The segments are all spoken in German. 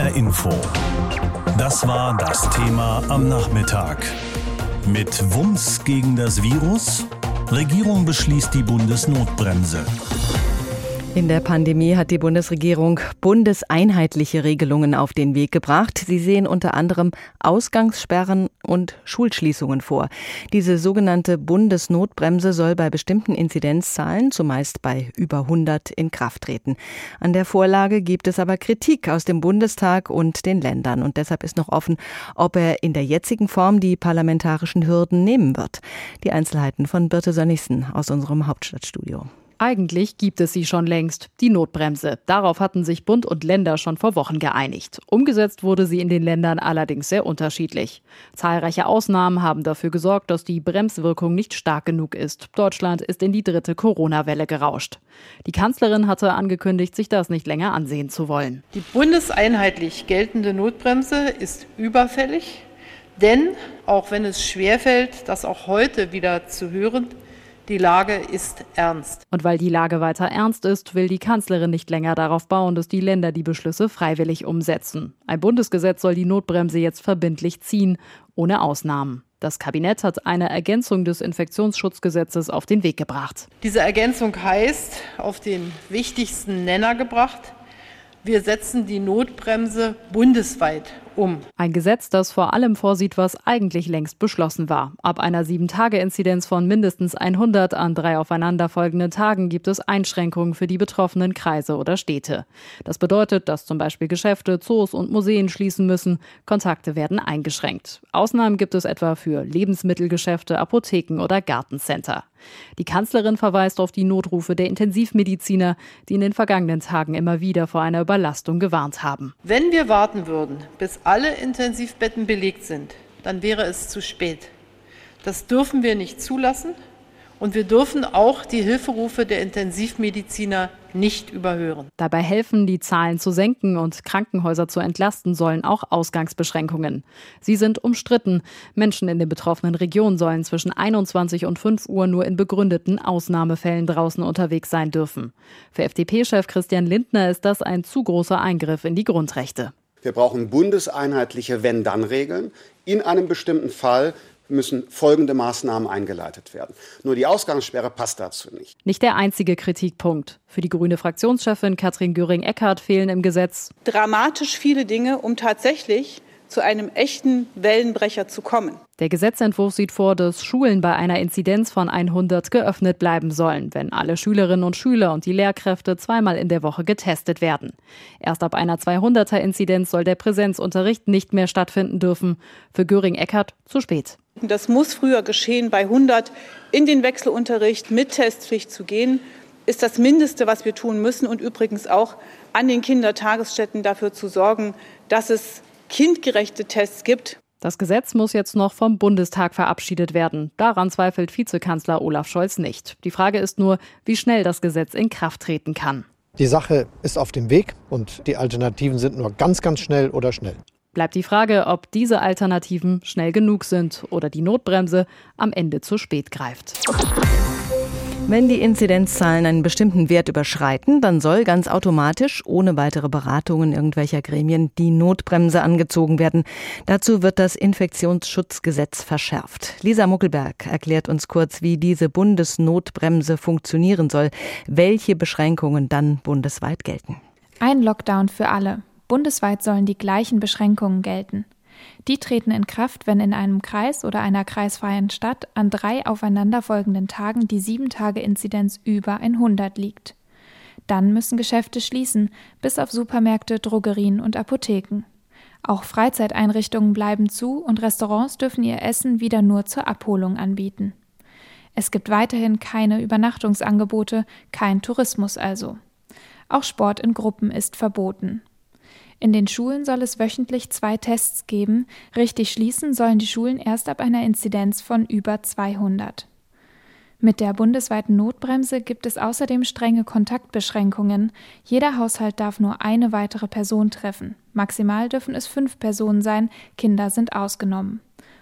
HR Info. Das war das Thema am Nachmittag. Mit Wumms gegen das Virus? Regierung beschließt die Bundesnotbremse. In der Pandemie hat die Bundesregierung bundeseinheitliche Regelungen auf den Weg gebracht. Sie sehen unter anderem Ausgangssperren und Schulschließungen vor. Diese sogenannte Bundesnotbremse soll bei bestimmten Inzidenzzahlen, zumeist bei über 100, in Kraft treten. An der Vorlage gibt es aber Kritik aus dem Bundestag und den Ländern. Und deshalb ist noch offen, ob er in der jetzigen Form die parlamentarischen Hürden nehmen wird. Die Einzelheiten von Birte Sönnigsen aus unserem Hauptstadtstudio. Eigentlich gibt es sie schon längst, die Notbremse. Darauf hatten sich Bund und Länder schon vor Wochen geeinigt. Umgesetzt wurde sie in den Ländern allerdings sehr unterschiedlich. Zahlreiche Ausnahmen haben dafür gesorgt, dass die Bremswirkung nicht stark genug ist. Deutschland ist in die dritte Corona-Welle gerauscht. Die Kanzlerin hatte angekündigt, sich das nicht länger ansehen zu wollen. Die bundeseinheitlich geltende Notbremse ist überfällig, denn auch wenn es schwerfällt, das auch heute wieder zu hören, die Lage ist ernst. Und weil die Lage weiter ernst ist, will die Kanzlerin nicht länger darauf bauen, dass die Länder die Beschlüsse freiwillig umsetzen. Ein Bundesgesetz soll die Notbremse jetzt verbindlich ziehen, ohne Ausnahmen. Das Kabinett hat eine Ergänzung des Infektionsschutzgesetzes auf den Weg gebracht. Diese Ergänzung heißt, auf den wichtigsten Nenner gebracht, wir setzen die Notbremse bundesweit um. Ein Gesetz, das vor allem vorsieht, was eigentlich längst beschlossen war. Ab einer 7-Tage-Inzidenz von mindestens 100 an drei aufeinanderfolgenden Tagen gibt es Einschränkungen für die betroffenen Kreise oder Städte. Das bedeutet, dass zum Beispiel Geschäfte, Zoos und Museen schließen müssen. Kontakte werden eingeschränkt. Ausnahmen gibt es etwa für Lebensmittelgeschäfte, Apotheken oder Gartencenter. Die Kanzlerin verweist auf die Notrufe der Intensivmediziner, die in den vergangenen Tagen immer wieder vor einer Überlastung gewarnt haben. Wenn wir warten würden, bis alle Intensivbetten belegt sind, dann wäre es zu spät. Das dürfen wir nicht zulassen. Und wir dürfen auch die Hilferufe der Intensivmediziner nicht überhören. Dabei helfen, die Zahlen zu senken und Krankenhäuser zu entlasten, sollen auch Ausgangsbeschränkungen. Sie sind umstritten. Menschen in den betroffenen Regionen sollen zwischen 21 und 5 Uhr nur in begründeten Ausnahmefällen draußen unterwegs sein dürfen. Für FDP-Chef Christian Lindner ist das ein zu großer Eingriff in die Grundrechte. Wir brauchen bundeseinheitliche Wenn-Dann-Regeln. In einem bestimmten Fall müssen folgende Maßnahmen eingeleitet werden. Nur die Ausgangssperre passt dazu nicht. Nicht der einzige Kritikpunkt. Für die grüne Fraktionschefin Katrin Göring-Eckardt fehlen im Gesetz dramatisch viele Dinge, um tatsächlich zu einem echten Wellenbrecher zu kommen. Der Gesetzentwurf sieht vor, dass Schulen bei einer Inzidenz von 100 geöffnet bleiben sollen, wenn alle Schülerinnen und Schüler und die Lehrkräfte zweimal in der Woche getestet werden. Erst ab einer 200er Inzidenz soll der Präsenzunterricht nicht mehr stattfinden dürfen. Für Göring-Eckert zu spät. Das muss früher geschehen. Bei 100 in den Wechselunterricht mit Testpflicht zu gehen, ist das Mindeste, was wir tun müssen. Und übrigens auch an den Kindertagesstätten dafür zu sorgen, dass es kindgerechte Tests gibt. Das Gesetz muss jetzt noch vom Bundestag verabschiedet werden. Daran zweifelt Vizekanzler Olaf Scholz nicht. Die Frage ist nur, wie schnell das Gesetz in Kraft treten kann. Die Sache ist auf dem Weg und die Alternativen sind nur ganz, ganz schnell oder schnell. Bleibt die Frage, ob diese Alternativen schnell genug sind oder die Notbremse am Ende zu spät greift. Wenn die Inzidenzzahlen einen bestimmten Wert überschreiten, dann soll ganz automatisch, ohne weitere Beratungen irgendwelcher Gremien, die Notbremse angezogen werden. Dazu wird das Infektionsschutzgesetz verschärft. Lisa Muckelberg erklärt uns kurz, wie diese Bundesnotbremse funktionieren soll, welche Beschränkungen dann bundesweit gelten. Ein Lockdown für alle. Bundesweit sollen die gleichen Beschränkungen gelten. Die treten in Kraft, wenn in einem Kreis oder einer kreisfreien Stadt an drei aufeinanderfolgenden Tagen die 7-Tage-Inzidenz über 100 liegt. Dann müssen Geschäfte schließen, bis auf Supermärkte, Drogerien und Apotheken. Auch Freizeiteinrichtungen bleiben zu und Restaurants dürfen ihr Essen wieder nur zur Abholung anbieten. Es gibt weiterhin keine Übernachtungsangebote, kein Tourismus also. Auch Sport in Gruppen ist verboten. In den Schulen soll es wöchentlich zwei Tests geben. Richtig schließen sollen die Schulen erst ab einer Inzidenz von über 200. Mit der bundesweiten Notbremse gibt es außerdem strenge Kontaktbeschränkungen. Jeder Haushalt darf nur eine weitere Person treffen. Maximal dürfen es fünf Personen sein, Kinder sind ausgenommen.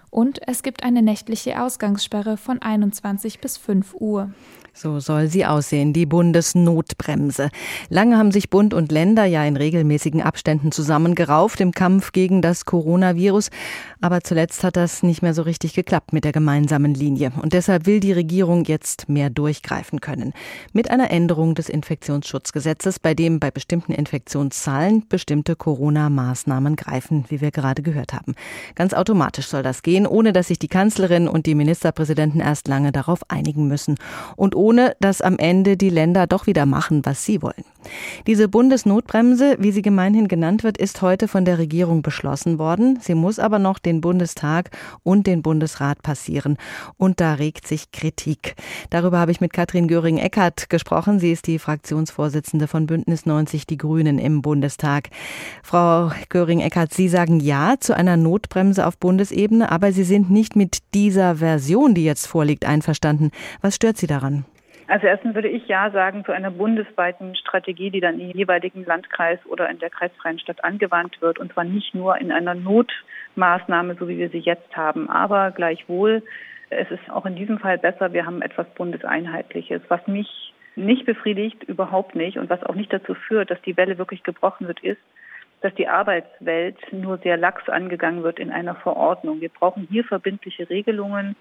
Und es gibt eine nächtliche Ausgangssperre von 21 bis 5 Uhr. So soll sie aussehen, die Bundesnotbremse. Lange haben sich Bund und Länder ja in regelmäßigen Abständen zusammengerauft im Kampf gegen das Coronavirus. Aber zuletzt hat das nicht mehr so richtig geklappt mit der gemeinsamen Linie. Und deshalb will die Regierung jetzt mehr durchgreifen können. Mit einer Änderung des Infektionsschutzgesetzes, bei dem bei bestimmten Infektionszahlen bestimmte Corona-Maßnahmen greifen, wie wir gerade gehört haben. Ganz automatisch soll das gehen, ohne dass sich die Kanzlerin und die Ministerpräsidenten erst lange darauf einigen müssen. Und ohne dass am Ende die Länder doch wieder machen, was sie wollen. Diese Bundesnotbremse, wie sie gemeinhin genannt wird, ist heute von der Regierung beschlossen worden. Sie muss aber noch den Bundestag und den Bundesrat passieren. Und da regt sich Kritik. Darüber habe ich mit Katrin Göring-Eckardt gesprochen. Sie ist die Fraktionsvorsitzende von Bündnis 90 Die Grünen im Bundestag. Frau Göring-Eckardt, Sie sagen Ja zu einer Notbremse auf Bundesebene, aber Sie sind nicht mit dieser Version, die jetzt vorliegt, einverstanden. Was stört Sie daran? Also erstens würde ich ja sagen zu einer bundesweiten Strategie, die dann im jeweiligen Landkreis oder in der kreisfreien Stadt angewandt wird und zwar nicht nur in einer Notmaßnahme, so wie wir sie jetzt haben, aber gleichwohl es ist auch in diesem Fall besser, wir haben etwas Bundeseinheitliches, was mich nicht befriedigt, überhaupt nicht und was auch nicht dazu führt, dass die Welle wirklich gebrochen wird, ist, dass die Arbeitswelt nur sehr lax angegangen wird in einer Verordnung. Wir brauchen hier verbindliche Regelungen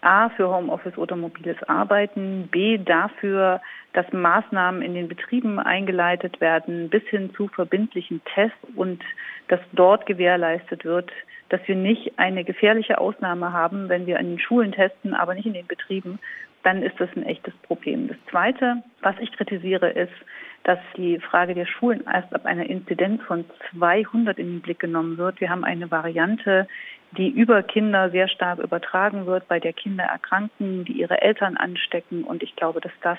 A für Homeoffice oder mobiles Arbeiten, B dafür, dass Maßnahmen in den Betrieben eingeleitet werden, bis hin zu verbindlichen Tests und dass dort gewährleistet wird, dass wir nicht eine gefährliche Ausnahme haben, wenn wir an den Schulen testen, aber nicht in den Betrieben, dann ist das ein echtes Problem. Das Zweite, was ich kritisiere, ist, dass die Frage der Schulen erst ab einer Inzidenz von 200 in den Blick genommen wird. Wir haben eine Variante, die über Kinder sehr stark übertragen wird, bei der Kinder erkranken, die ihre Eltern anstecken. Und ich glaube, dass das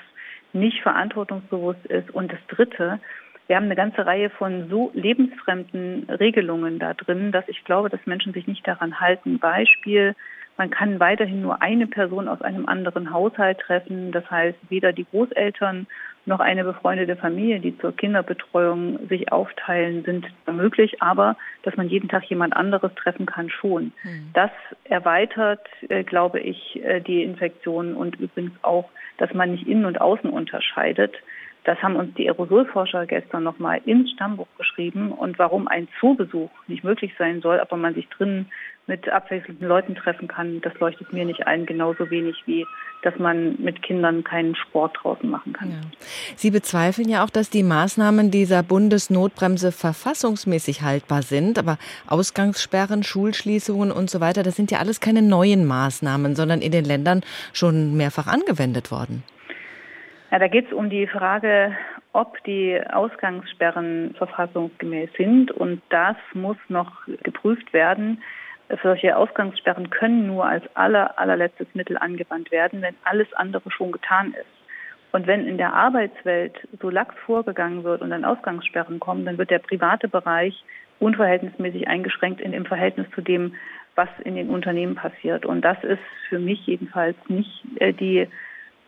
nicht verantwortungsbewusst ist. Und das Dritte, wir haben eine ganze Reihe von so lebensfremden Regelungen da drin, dass ich glaube, dass Menschen sich nicht daran halten. Beispiel, man kann weiterhin nur eine Person aus einem anderen Haushalt treffen. Das heißt, weder die Großeltern noch eine befreundete Familie, die zur Kinderbetreuung sich aufteilen, sind möglich, aber dass man jeden Tag jemand anderes treffen kann, schon. Mhm. Das erweitert, äh, glaube ich, äh, die Infektion und übrigens auch, dass man nicht innen und außen unterscheidet. Das haben uns die Aerosolforscher gestern nochmal ins Stammbuch geschrieben und warum ein Zoobesuch nicht möglich sein soll, aber man sich drinnen mit abwechselnden Leuten treffen kann, das leuchtet mir nicht ein, genauso wenig wie, dass man mit Kindern keinen Sport draußen machen kann. Ja. Sie bezweifeln ja auch, dass die Maßnahmen dieser Bundesnotbremse verfassungsmäßig haltbar sind, aber Ausgangssperren, Schulschließungen und so weiter, das sind ja alles keine neuen Maßnahmen, sondern in den Ländern schon mehrfach angewendet worden. Ja, da geht es um die Frage, ob die Ausgangssperren verfassungsgemäß sind. Und das muss noch geprüft werden. Solche Ausgangssperren können nur als aller, allerletztes Mittel angewandt werden, wenn alles andere schon getan ist. Und wenn in der Arbeitswelt so lax vorgegangen wird und dann Ausgangssperren kommen, dann wird der private Bereich unverhältnismäßig eingeschränkt in dem Verhältnis zu dem, was in den Unternehmen passiert. Und das ist für mich jedenfalls nicht äh, die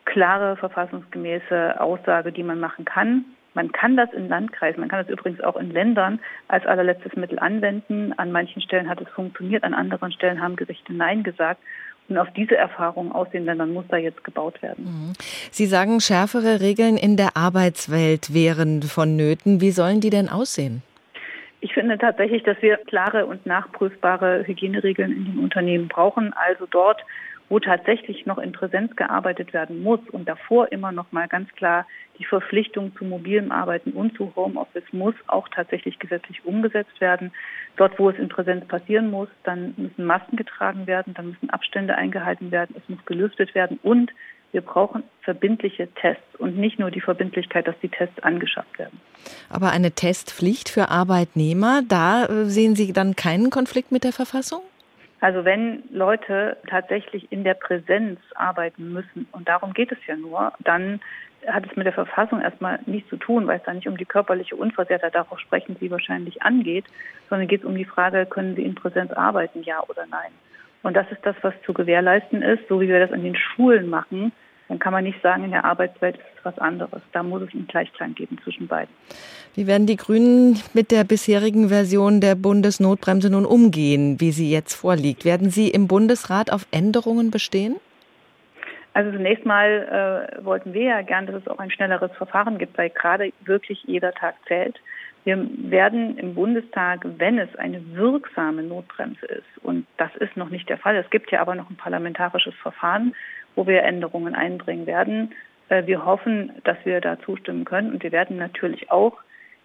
klare verfassungsgemäße Aussage, die man machen kann. Man kann das in Landkreisen, man kann das übrigens auch in Ländern als allerletztes Mittel anwenden. An manchen Stellen hat es funktioniert, an anderen Stellen haben Gerichte Nein gesagt. Und auf diese Erfahrung aus den Ländern muss da jetzt gebaut werden. Mhm. Sie sagen, schärfere Regeln in der Arbeitswelt wären vonnöten. Wie sollen die denn aussehen? Ich finde tatsächlich, dass wir klare und nachprüfbare Hygieneregeln in den Unternehmen brauchen. Also dort, wo tatsächlich noch in Präsenz gearbeitet werden muss und davor immer noch mal ganz klar die Verpflichtung zu mobilem Arbeiten und zu Homeoffice muss auch tatsächlich gesetzlich umgesetzt werden. Dort, wo es in Präsenz passieren muss, dann müssen Masken getragen werden, dann müssen Abstände eingehalten werden, es muss gelüftet werden und wir brauchen verbindliche Tests und nicht nur die Verbindlichkeit, dass die Tests angeschafft werden. Aber eine Testpflicht für Arbeitnehmer, da äh, sehen Sie dann keinen Konflikt mit der Verfassung? Also wenn Leute tatsächlich in der Präsenz arbeiten müssen, und darum geht es ja nur, dann hat es mit der Verfassung erstmal nichts zu tun, weil es da nicht um die körperliche Unversehrtheit, darauf sprechen Sie wahrscheinlich, angeht, sondern geht es um die Frage, können Sie in Präsenz arbeiten, ja oder nein. Und das ist das, was zu gewährleisten ist, so wie wir das an den Schulen machen, dann kann man nicht sagen, in der Arbeitswelt ist es was anderes. Da muss es einen Gleichklang geben zwischen beiden. Wie werden die Grünen mit der bisherigen Version der Bundesnotbremse nun umgehen, wie sie jetzt vorliegt? Werden Sie im Bundesrat auf Änderungen bestehen? Also zunächst mal äh, wollten wir ja gern, dass es auch ein schnelleres Verfahren gibt, weil gerade wirklich jeder Tag zählt. Wir werden im Bundestag, wenn es eine wirksame Notbremse ist, und das ist noch nicht der Fall, es gibt ja aber noch ein parlamentarisches Verfahren, wo wir Änderungen einbringen werden. Äh, wir hoffen, dass wir da zustimmen können und wir werden natürlich auch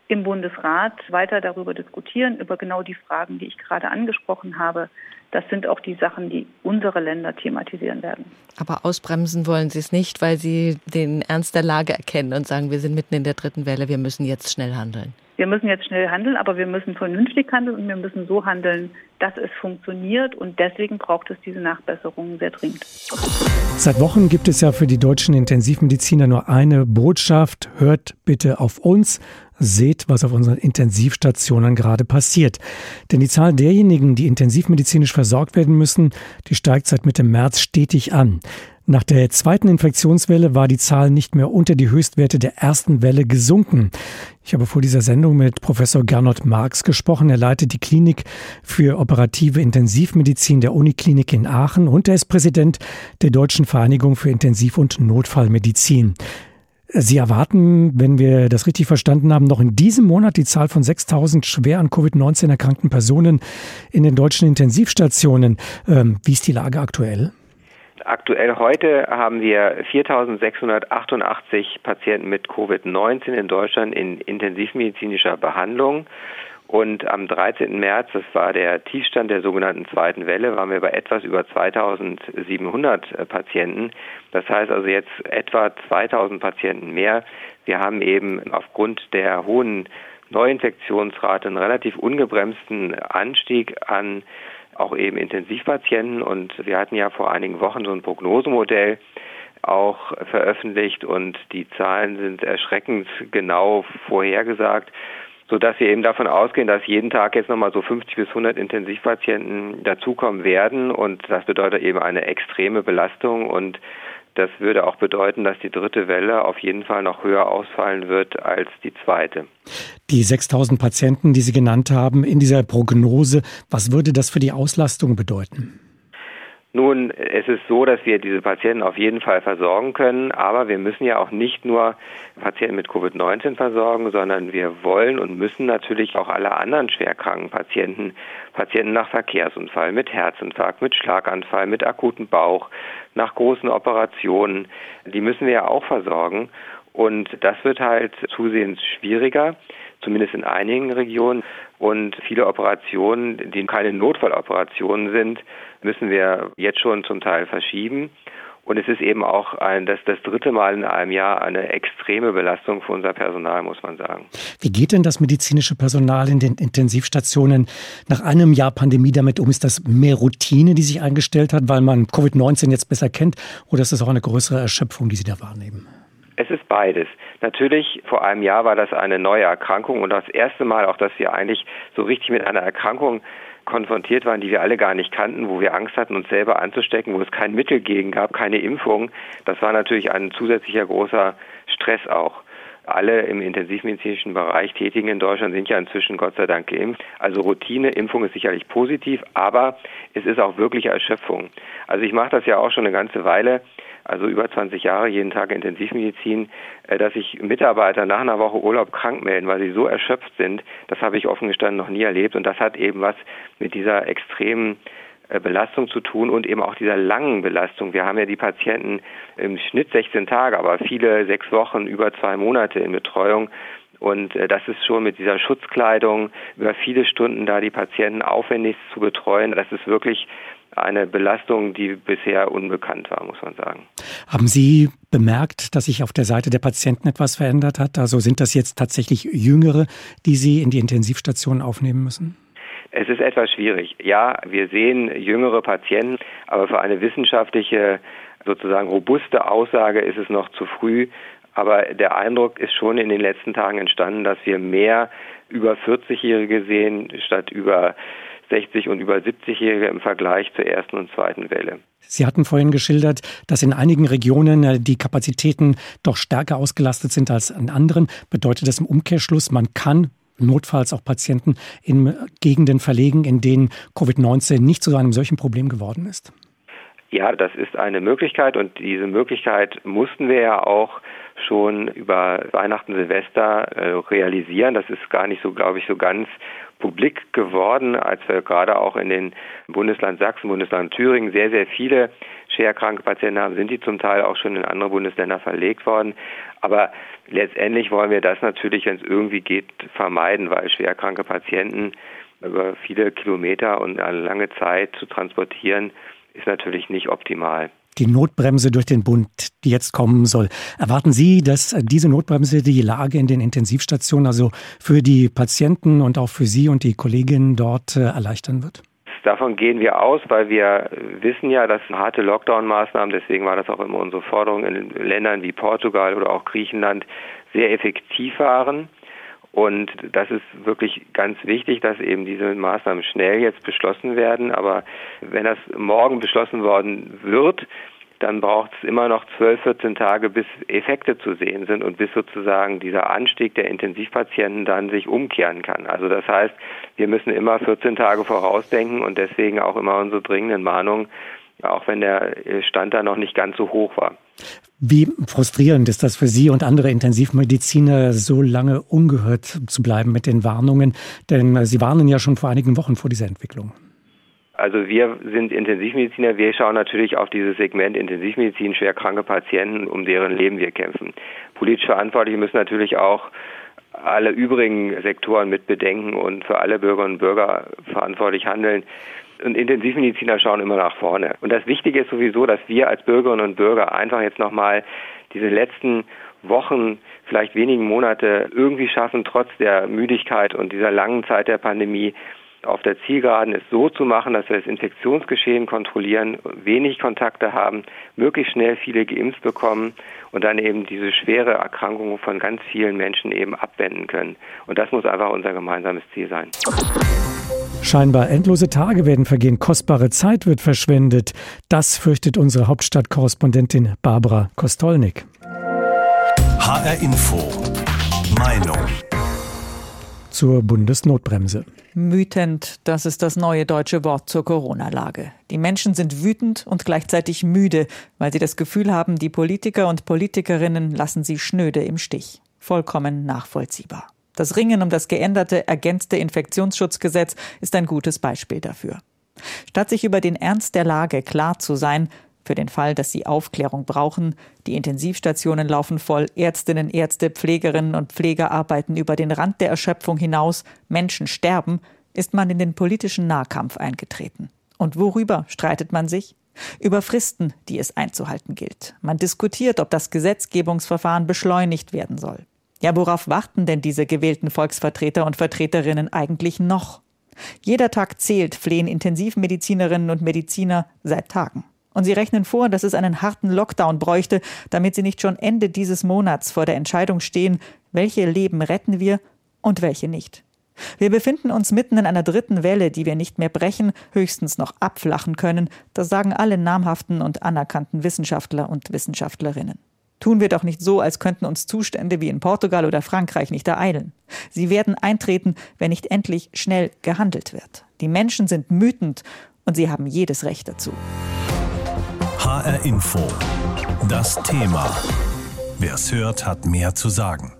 im Bundesrat weiter darüber diskutieren, über genau die Fragen, die ich gerade angesprochen habe. Das sind auch die Sachen, die unsere Länder thematisieren werden. Aber ausbremsen wollen Sie es nicht, weil Sie den Ernst der Lage erkennen und sagen, wir sind mitten in der dritten Welle, wir müssen jetzt schnell handeln. Wir müssen jetzt schnell handeln, aber wir müssen vernünftig handeln und wir müssen so handeln, dass es funktioniert. Und deswegen braucht es diese Nachbesserungen sehr dringend. Seit Wochen gibt es ja für die deutschen Intensivmediziner nur eine Botschaft. Hört bitte auf uns. Seht, was auf unseren Intensivstationen gerade passiert. Denn die Zahl derjenigen, die intensivmedizinisch versorgt werden müssen, die steigt seit Mitte März stetig an. Nach der zweiten Infektionswelle war die Zahl nicht mehr unter die Höchstwerte der ersten Welle gesunken. Ich habe vor dieser Sendung mit Professor Gernot Marx gesprochen. Er leitet die Klinik für operative Intensivmedizin der Uniklinik in Aachen und er ist Präsident der Deutschen Vereinigung für Intensiv- und Notfallmedizin. Sie erwarten, wenn wir das richtig verstanden haben, noch in diesem Monat die Zahl von 6000 schwer an Covid-19 erkrankten Personen in den deutschen Intensivstationen. Ähm, wie ist die Lage aktuell? Aktuell heute haben wir 4.688 Patienten mit Covid-19 in Deutschland in intensivmedizinischer Behandlung. Und am 13. März, das war der Tiefstand der sogenannten zweiten Welle, waren wir bei etwas über 2700 Patienten. Das heißt also jetzt etwa 2000 Patienten mehr. Wir haben eben aufgrund der hohen Neuinfektionsrate einen relativ ungebremsten Anstieg an auch eben Intensivpatienten. Und wir hatten ja vor einigen Wochen so ein Prognosemodell auch veröffentlicht. Und die Zahlen sind erschreckend genau vorhergesagt, sodass wir eben davon ausgehen, dass jeden Tag jetzt nochmal so 50 bis 100 Intensivpatienten dazukommen werden. Und das bedeutet eben eine extreme Belastung. Und das würde auch bedeuten, dass die dritte Welle auf jeden Fall noch höher ausfallen wird als die zweite. Die 6000 Patienten, die Sie genannt haben in dieser Prognose, was würde das für die Auslastung bedeuten? Nun, es ist so, dass wir diese Patienten auf jeden Fall versorgen können, aber wir müssen ja auch nicht nur Patienten mit Covid-19 versorgen, sondern wir wollen und müssen natürlich auch alle anderen schwerkranken Patienten, Patienten nach Verkehrsunfall, mit Herzinfarkt, mit Schlaganfall, mit akutem Bauch, nach großen Operationen, die müssen wir ja auch versorgen. Und das wird halt zusehends schwieriger, zumindest in einigen Regionen. Und viele Operationen, die keine Notfalloperationen sind, müssen wir jetzt schon zum Teil verschieben. Und es ist eben auch ein, das, das dritte Mal in einem Jahr eine extreme Belastung für unser Personal, muss man sagen. Wie geht denn das medizinische Personal in den Intensivstationen nach einem Jahr Pandemie damit um? Ist das mehr Routine, die sich eingestellt hat, weil man Covid-19 jetzt besser kennt, oder ist das auch eine größere Erschöpfung, die Sie da wahrnehmen? Es ist beides. Natürlich, vor einem Jahr war das eine neue Erkrankung und das erste Mal auch, dass wir eigentlich so richtig mit einer Erkrankung konfrontiert waren, die wir alle gar nicht kannten, wo wir Angst hatten, uns selber anzustecken, wo es kein Mittel gegen gab, keine Impfung. Das war natürlich ein zusätzlicher großer Stress auch. Alle im intensivmedizinischen Bereich tätigen in Deutschland sind ja inzwischen Gott sei Dank geimpft. Also Routine, Impfung ist sicherlich positiv, aber es ist auch wirkliche Erschöpfung. Also ich mache das ja auch schon eine ganze Weile also über 20 Jahre jeden Tag Intensivmedizin, äh, dass sich Mitarbeiter nach einer Woche Urlaub krank melden, weil sie so erschöpft sind, das habe ich offen gestanden noch nie erlebt und das hat eben was mit dieser extremen äh, Belastung zu tun und eben auch dieser langen Belastung. Wir haben ja die Patienten im Schnitt 16 Tage, aber viele sechs Wochen, über zwei Monate in Betreuung. Und äh, das ist schon mit dieser Schutzkleidung über viele Stunden da die Patienten aufwendig zu betreuen. Das ist wirklich eine Belastung, die bisher unbekannt war, muss man sagen. Haben Sie bemerkt, dass sich auf der Seite der Patienten etwas verändert hat? Also sind das jetzt tatsächlich Jüngere, die Sie in die Intensivstation aufnehmen müssen? Es ist etwas schwierig. Ja, wir sehen jüngere Patienten, aber für eine wissenschaftliche, sozusagen robuste Aussage ist es noch zu früh. Aber der Eindruck ist schon in den letzten Tagen entstanden, dass wir mehr über 40-Jährige sehen statt über 60 und über 70-Jährige im Vergleich zur ersten und zweiten Welle. Sie hatten vorhin geschildert, dass in einigen Regionen äh, die Kapazitäten doch stärker ausgelastet sind als in anderen. Bedeutet das im Umkehrschluss, man kann notfalls auch Patienten in Gegenden verlegen, in denen Covid-19 nicht zu einem solchen Problem geworden ist? Ja, das ist eine Möglichkeit und diese Möglichkeit mussten wir ja auch schon über Weihnachten, Silvester äh, realisieren. Das ist gar nicht so, glaube ich, so ganz publik geworden, als wir gerade auch in den Bundesland Sachsen, Bundesland Thüringen sehr, sehr viele schwerkranke Patienten haben, sind die zum Teil auch schon in andere Bundesländer verlegt worden. Aber letztendlich wollen wir das natürlich, wenn es irgendwie geht, vermeiden, weil schwerkranke Patienten über viele Kilometer und eine lange Zeit zu transportieren, ist natürlich nicht optimal die Notbremse durch den Bund, die jetzt kommen soll. Erwarten Sie, dass diese Notbremse die Lage in den Intensivstationen, also für die Patienten und auch für Sie und die Kolleginnen dort äh, erleichtern wird? Davon gehen wir aus, weil wir wissen ja, dass harte Lockdown-Maßnahmen, deswegen war das auch immer unsere Forderung in Ländern wie Portugal oder auch Griechenland, sehr effektiv waren. Und das ist wirklich ganz wichtig, dass eben diese Maßnahmen schnell jetzt beschlossen werden. Aber wenn das morgen beschlossen worden wird, dann braucht es immer noch 12, 14 Tage, bis Effekte zu sehen sind und bis sozusagen dieser Anstieg der Intensivpatienten dann sich umkehren kann. Also das heißt, wir müssen immer 14 Tage vorausdenken und deswegen auch immer unsere dringenden Mahnungen, auch wenn der Stand da noch nicht ganz so hoch war. Wie frustrierend ist das für Sie und andere Intensivmediziner, so lange ungehört zu bleiben mit den Warnungen? Denn Sie warnen ja schon vor einigen Wochen vor dieser Entwicklung. Also wir sind Intensivmediziner, wir schauen natürlich auf dieses Segment Intensivmedizin, schwerkranke Patienten, um deren Leben wir kämpfen. Politisch Verantwortliche müssen natürlich auch alle übrigen Sektoren mit bedenken und für alle Bürgerinnen und Bürger verantwortlich handeln. Und Intensivmediziner schauen immer nach vorne. Und das Wichtige ist sowieso, dass wir als Bürgerinnen und Bürger einfach jetzt nochmal diese letzten Wochen, vielleicht wenigen Monate irgendwie schaffen, trotz der Müdigkeit und dieser langen Zeit der Pandemie, auf der Zielgeraden ist so zu machen, dass wir das Infektionsgeschehen kontrollieren, wenig Kontakte haben, möglichst schnell viele geimpft bekommen und dann eben diese schwere Erkrankung von ganz vielen Menschen eben abwenden können. Und das muss einfach unser gemeinsames Ziel sein. Scheinbar endlose Tage werden vergehen, kostbare Zeit wird verschwendet. Das fürchtet unsere Hauptstadtkorrespondentin Barbara Kostolnik. HR Info. Meinung zur Bundesnotbremse. Mütend, das ist das neue deutsche Wort zur Corona-Lage. Die Menschen sind wütend und gleichzeitig müde, weil sie das Gefühl haben, die Politiker und Politikerinnen lassen sie schnöde im Stich. Vollkommen nachvollziehbar. Das Ringen um das geänderte, ergänzte Infektionsschutzgesetz ist ein gutes Beispiel dafür. Statt sich über den Ernst der Lage klar zu sein, für den Fall, dass sie Aufklärung brauchen. Die Intensivstationen laufen voll, Ärztinnen, Ärzte, Pflegerinnen und Pfleger arbeiten über den Rand der Erschöpfung hinaus, Menschen sterben, ist man in den politischen Nahkampf eingetreten. Und worüber streitet man sich? Über Fristen, die es einzuhalten gilt. Man diskutiert, ob das Gesetzgebungsverfahren beschleunigt werden soll. Ja, worauf warten denn diese gewählten Volksvertreter und Vertreterinnen eigentlich noch? Jeder Tag zählt, flehen Intensivmedizinerinnen und Mediziner seit Tagen. Und sie rechnen vor, dass es einen harten Lockdown bräuchte, damit sie nicht schon Ende dieses Monats vor der Entscheidung stehen, welche Leben retten wir und welche nicht. Wir befinden uns mitten in einer dritten Welle, die wir nicht mehr brechen, höchstens noch abflachen können. Das sagen alle namhaften und anerkannten Wissenschaftler und Wissenschaftlerinnen. Tun wir doch nicht so, als könnten uns Zustände wie in Portugal oder Frankreich nicht ereilen. Sie werden eintreten, wenn nicht endlich schnell gehandelt wird. Die Menschen sind wütend und sie haben jedes Recht dazu. HR Info. Das Thema. Wer es hört, hat mehr zu sagen.